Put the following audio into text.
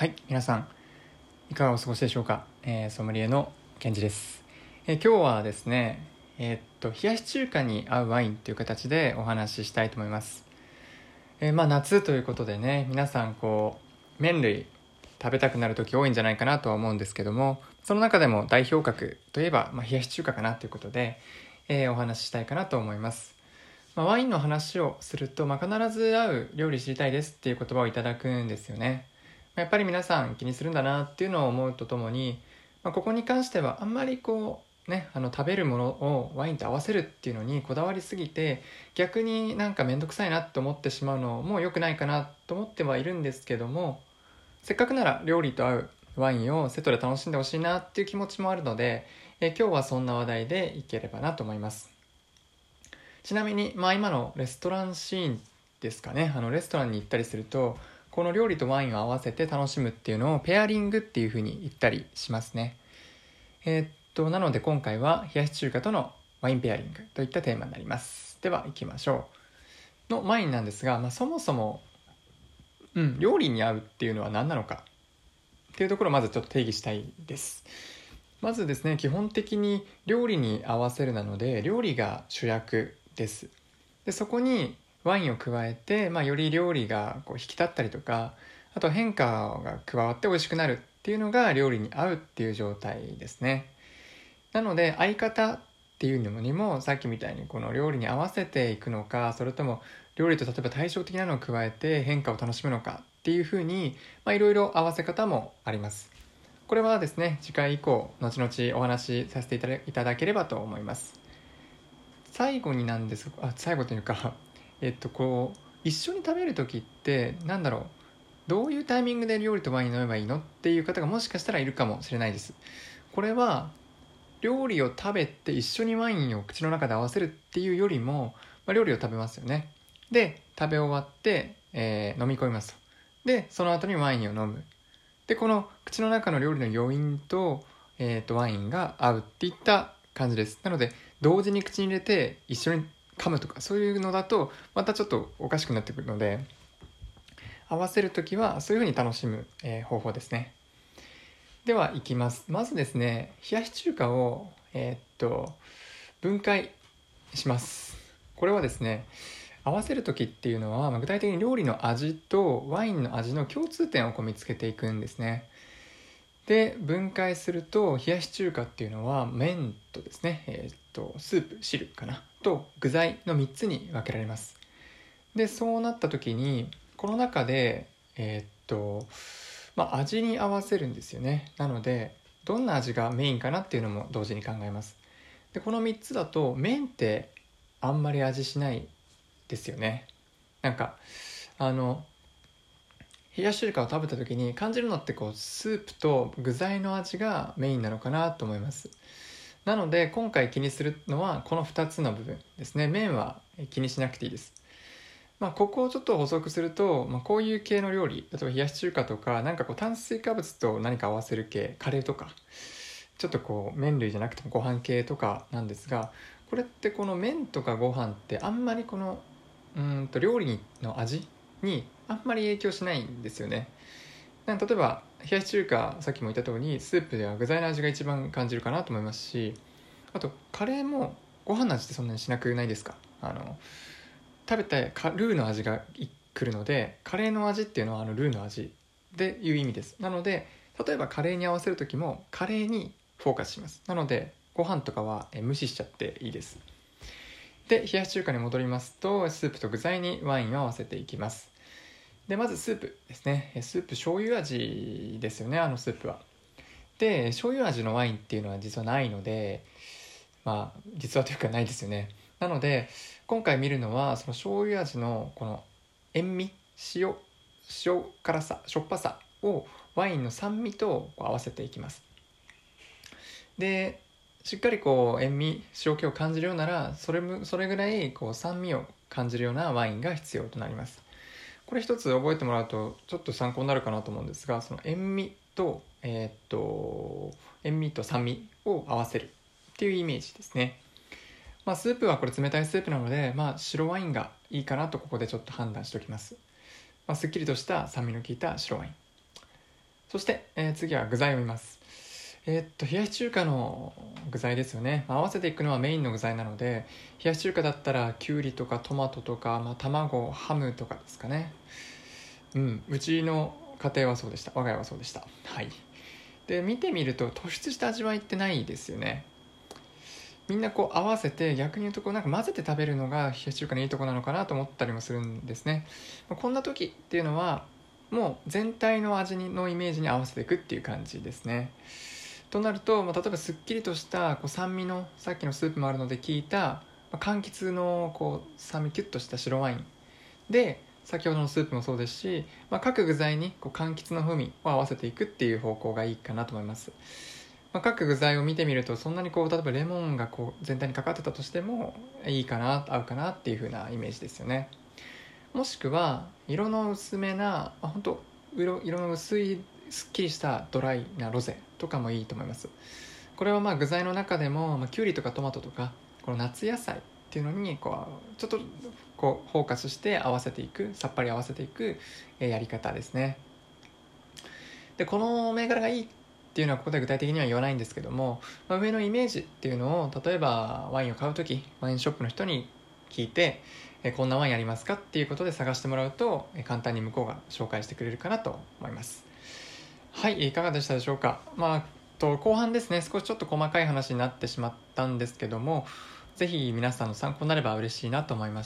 はい皆さんいかがお過ごしでしょうか、えー、ソムリエのケンジです、えー、今日はですねえー、っと冷やし中華に合うワインという形でお話ししたいと思います、えまあ夏ということでね皆さんこう麺類食べたくなる時多いんじゃないかなとは思うんですけどもその中でも代表格といえば、まあ、冷やし中華かなということで、えお話ししたいかなと思います。まあ、ワインの話をすると、まあ、必ず合う料理知りたいですっていう言葉をいただくんですよね。やっぱり皆さん気にするんだなっていうのを思うとともに、まあ、ここに関してはあんまりこうねあの食べるものをワインと合わせるっていうのにこだわりすぎて逆になんか面倒くさいなと思ってしまうのも良くないかなと思ってはいるんですけどもせっかくなら料理と合うワインをセットで楽しんでほしいなっていう気持ちもあるので、え今日はそんな話題でいければなと思います。ちなみに、まあ、今のレストランシーンですかね。あのレストランに行ったりするとこの料理とワインを合わせて楽しむっていうのをペアリングっていう風に言ったりしますね。えー、っと、なので今回は冷やし中華とのワインペアリングといったテーマになります。では行きましょう。のワインなんですが、まあ、そもそも、うん、料理に合うっていうのは何なのかっていうところをまずちょっと定義したいです。まずですね、基本的に料理に合わせるなので、料理が主役です。でそこにワインを加えて、まあ、より料理がこう引き立ったりとかあと変化が加わって美味しくなるっていうのが料理に合うっていう状態ですね。なので合い方っていうのにもさっきみたいにこの料理に合わせていくのかそれとも料理と例えば対照的なのを加えて変化を楽しむのかっていうふうにいろいろ合わせ方もあります。これはですね次回以降後々お話しさせていただければと思います。最後になんですあ最後というかえっとこう一緒に食べる時ってなんだろうどういうタイミングで料理とワイン飲めばいいのっていう方がもしかしたらいるかもしれないです。これは料理を食べて一緒にワインを口の中で合わせるっていうよりも、まあ、料理を食べますよね。で食べ終わって、えー、飲み込みますと。でその後にワインを飲む。でこの口の中の料理の余韻と,、えーとワインが合うっていった感じです。なので同時に口に入れて一緒に噛むとかそういうのだとまたちょっとおかしくなってくるので合わせる時はそういうふうに楽しむ、えー、方法ですね。ではいきます。まずですね冷やし中華をえー、っと分解します。これはですね合わせる時っていうのは、ま、具体的に料理の味とワインの味の共通点をこう見つけていくんですね。で分解すると冷やし中華っていうのは麺とですね、えー、っとスープ汁かな？と具材の3つに分けられます。でそうなった時にこの中でえー、っとまあ味に合わせるんですよね。なのでどんな味がメインかなっていうのも同時に考えます。でこの3つだと麺ってあんまり味しないですよね。なんかあの冷やし中華を食べた時に感じるのってこうスープと具材の味がメインなのかなと思います。なので今回気にするのはこの2つの部分ですね。麺は気にしなくていいです。まあ、ここをちょっと補足すると、まあ、こういう系の料理例えば冷やし中華とかなんかこう炭水化物と何か合わせる系カレーとかちょっとこう麺類じゃなくてもご飯系とかなんですがこれってこの麺とかご飯ってあんまりこのうんと料理の味にあんまり影響しないんですよね。例えば冷やし中華さっきも言った通りスープでは具材の味が一番感じるかなと思いますしあとカレーもご飯の味ってそんなにしなくないですか？あの食べてルーの味が来るのでカレーの味っていうのはあのルーの味でいう意味です。なので例えばカレーに合わせる時もカレーにフォーカスします。なのでご飯とかは無視しちゃっていいです。で冷やし中華に戻りますとスープと具材にワインを合わせていきます。でまずスープですね。スープ醤油味ですよねあのスープは。で醤油味のワインっていうのは実はないのでまあ実はというかないですよね。なので今回見るのはその醤油味のこの塩味塩塩辛さしょっぱさをワインの酸味と合わせていきます。でしっかりこう塩味塩気を感じるようならそれそれぐらいこう酸味を感じるようなワインが必要となります。これ一つ覚えてもらうとちょっと参考になるかなと思うんですがその塩味と,、えー、っと塩味と酸味を合わせるっていうイメージですね、まあ、スープはこれ冷たいスープなので、まあ、白ワインがいいかなとここでちょっと判断しておきます、まあ、すっきりとした酸味の効いた白ワイン。そして、えー次は具材を見ます。えーっと冷やし中華の具材ですよね、まあ合わせていくのはメインの具材なので冷やし中華だったらきゅうりとかトマトとか、まあ、卵ハムとかですかね。うんうちの家庭はそうでした。我が家はそうでした。はい。で見てみると突出した味わいってないですよね。みんなこう合わせて逆に言うとこうなんか混ぜて食べるのが冷やし中華のいいとこなのかなと思ったりもするんですね。まあこんな時っていうのはもう全体の味のイメージに合わせていくっていう感じですね。となると、まあ、例えばすっきりとしたこう酸味のさっきのスープもあるので効いた、まあ、柑橘のこう酸味キュッとした白ワイン。で先ほどのスープもそうですし、まあ、各具材にこう柑橘の風味を合わせていくっていう方向がいいかなと思います、まあ、各具材を見てみるとそんなにこう例えばレモンがこう全体にかかってたとしてもいいかな合うかなっていう風なイメージですよね。もしくは色の薄めな、まあ、本当色色の薄いすっきりしたドライなロゼとかもいいと思います。これはまあ具材の中でも、まあ、きゅうりとかトマトとかこの夏野菜っていうのにこうちょっとこうフォーカスして合わせていくさっぱり合わせていくやり方ですね。でこの銘柄がいいっていうのはここで具体的には言わないんですけども、まあ、上のイメージっていうのを例えばワインを買う時ワインショップの人に聞いてこんなワインありますかっていうことで探してもらうと簡単に向こうが紹介してくれるかなと思います。はいいかがでしたでしょうか？まあと後半ですね。少しちょっと細かい話になってしまったんですけどもぜひ皆さんの参考になれば嬉しいなと思いました。